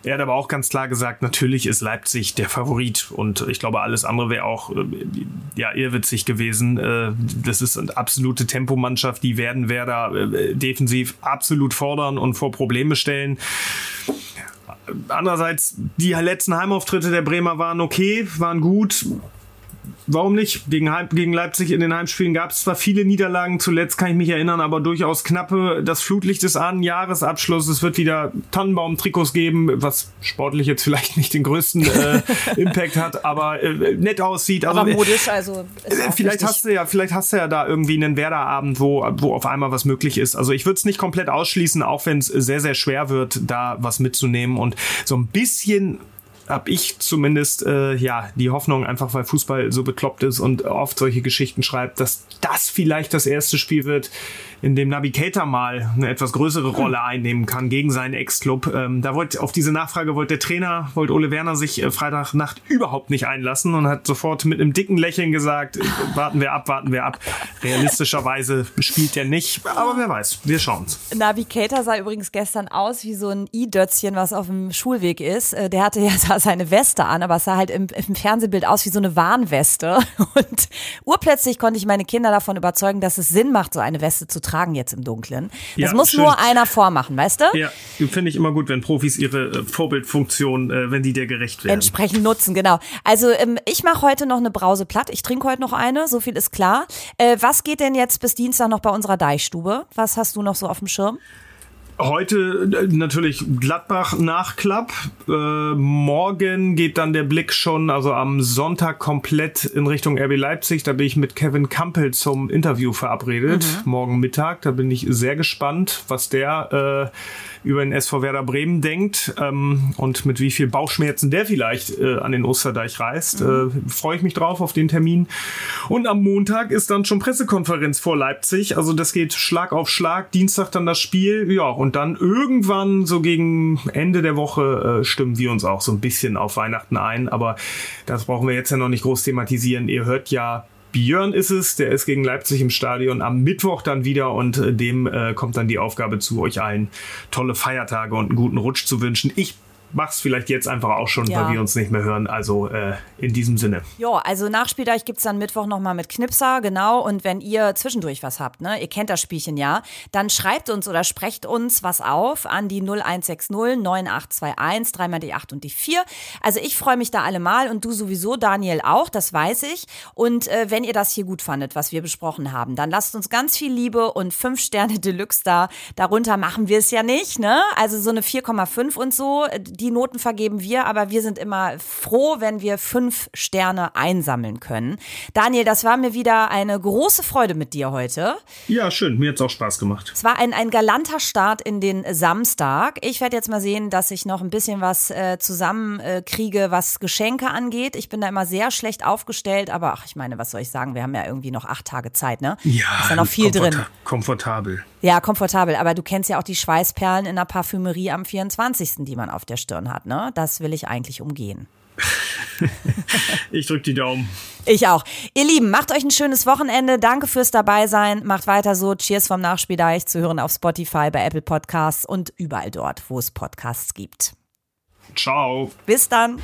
Er hat aber auch ganz klar gesagt, natürlich ist Leipzig der Favorit und ich glaube, alles andere wäre auch äh, ja irrwitzig gewesen. Äh, das ist eine absolute Tempomannschaft, die werden Werder äh, defensiv absolut fordern und vor Probleme stellen. Andererseits, die letzten Heimauftritte der Bremer waren okay, waren gut warum nicht? Gegen, gegen Leipzig in den Heimspielen gab es zwar viele Niederlagen, zuletzt kann ich mich erinnern, aber durchaus knappe. Das Flutlicht ist an, Jahresabschluss. Es wird wieder Tannenbaum-Trikots geben, was sportlich jetzt vielleicht nicht den größten äh, Impact hat, aber äh, nett aussieht. Also, aber modisch, also. Äh, vielleicht hast du ja, vielleicht hast du ja da irgendwie einen Werderabend, wo, wo auf einmal was möglich ist. Also ich würde es nicht komplett ausschließen, auch wenn es sehr, sehr schwer wird, da was mitzunehmen und so ein bisschen habe ich zumindest äh, ja die Hoffnung, einfach weil Fußball so bekloppt ist und oft solche Geschichten schreibt, dass das vielleicht das erste Spiel wird, in dem Navigator mal eine etwas größere Rolle einnehmen kann gegen seinen Ex-Club. Ähm, da wollte auf diese Nachfrage wollte der Trainer, wollte Ole Werner sich äh, Freitagnacht überhaupt nicht einlassen und hat sofort mit einem dicken Lächeln gesagt, äh, warten wir ab, warten wir ab. Realistischerweise spielt er nicht, aber wer weiß, wir schauen's. Navigator sah übrigens gestern aus wie so ein i-Dötzchen, was auf dem Schulweg ist. Äh, der hatte ja seine Weste an, aber es sah halt im, im Fernsehbild aus wie so eine Warnweste. Und urplötzlich konnte ich meine Kinder davon überzeugen, dass es Sinn macht, so eine Weste zu tragen jetzt im Dunkeln. Das ja, muss schön. nur einer vormachen, weißt du? Ja, finde ich immer gut, wenn Profis ihre äh, Vorbildfunktion, äh, wenn die dir gerecht werden. Entsprechend nutzen, genau. Also ähm, ich mache heute noch eine Brause platt. Ich trinke heute noch eine, so viel ist klar. Äh, was geht denn jetzt bis Dienstag noch bei unserer Deichstube? Was hast du noch so auf dem Schirm? Heute äh, natürlich Gladbach Nachklapp. Äh, morgen geht dann der Blick schon, also am Sonntag komplett in Richtung RB Leipzig. Da bin ich mit Kevin Campbell zum Interview verabredet. Mhm. Morgen Mittag. Da bin ich sehr gespannt, was der äh, über den SV Werder Bremen denkt ähm, und mit wie viel Bauchschmerzen der vielleicht äh, an den Osterdeich reist. Mhm. Äh, Freue ich mich drauf auf den Termin. Und am Montag ist dann schon Pressekonferenz vor Leipzig. Also das geht Schlag auf Schlag. Dienstag dann das Spiel. Ja, und dann irgendwann so gegen Ende der Woche äh, stimmen wir uns auch so ein bisschen auf Weihnachten ein. Aber das brauchen wir jetzt ja noch nicht groß thematisieren. Ihr hört ja Björn ist es, der ist gegen Leipzig im Stadion am Mittwoch dann wieder und äh, dem äh, kommt dann die Aufgabe zu, euch allen tolle Feiertage und einen guten Rutsch zu wünschen. Ich mach's vielleicht jetzt einfach auch schon, ja. weil wir uns nicht mehr hören. Also äh, in diesem Sinne. Ja, also Nachspieldeich gibt's dann Mittwoch nochmal mit Knipser, genau. Und wenn ihr zwischendurch was habt, ne, ihr kennt das Spielchen ja, dann schreibt uns oder sprecht uns was auf an die 0160 9821, dreimal die 8 und die 4. Also ich freue mich da allemal und du sowieso, Daniel auch, das weiß ich. Und äh, wenn ihr das hier gut fandet, was wir besprochen haben, dann lasst uns ganz viel Liebe und 5 Sterne Deluxe da. Darunter machen wir es ja nicht, ne? Also so eine 4,5 und so die Noten vergeben wir, aber wir sind immer froh, wenn wir fünf Sterne einsammeln können. Daniel, das war mir wieder eine große Freude mit dir heute. Ja, schön. Mir hat es auch Spaß gemacht. Es war ein, ein galanter Start in den Samstag. Ich werde jetzt mal sehen, dass ich noch ein bisschen was äh, zusammenkriege, äh, was Geschenke angeht. Ich bin da immer sehr schlecht aufgestellt, aber ach, ich meine, was soll ich sagen? Wir haben ja irgendwie noch acht Tage Zeit, ne? Ja. Ist ja noch viel komforta drin. Komfortabel. Ja, komfortabel. Aber du kennst ja auch die Schweißperlen in der Parfümerie am 24., die man auf der Stirn hat, ne? Das will ich eigentlich umgehen. ich drücke die Daumen. Ich auch. Ihr Lieben, macht euch ein schönes Wochenende. Danke fürs Dabeisein. Macht weiter so. Cheers vom Nachspieldeich zu hören auf Spotify, bei Apple Podcasts und überall dort, wo es Podcasts gibt. Ciao. Bis dann.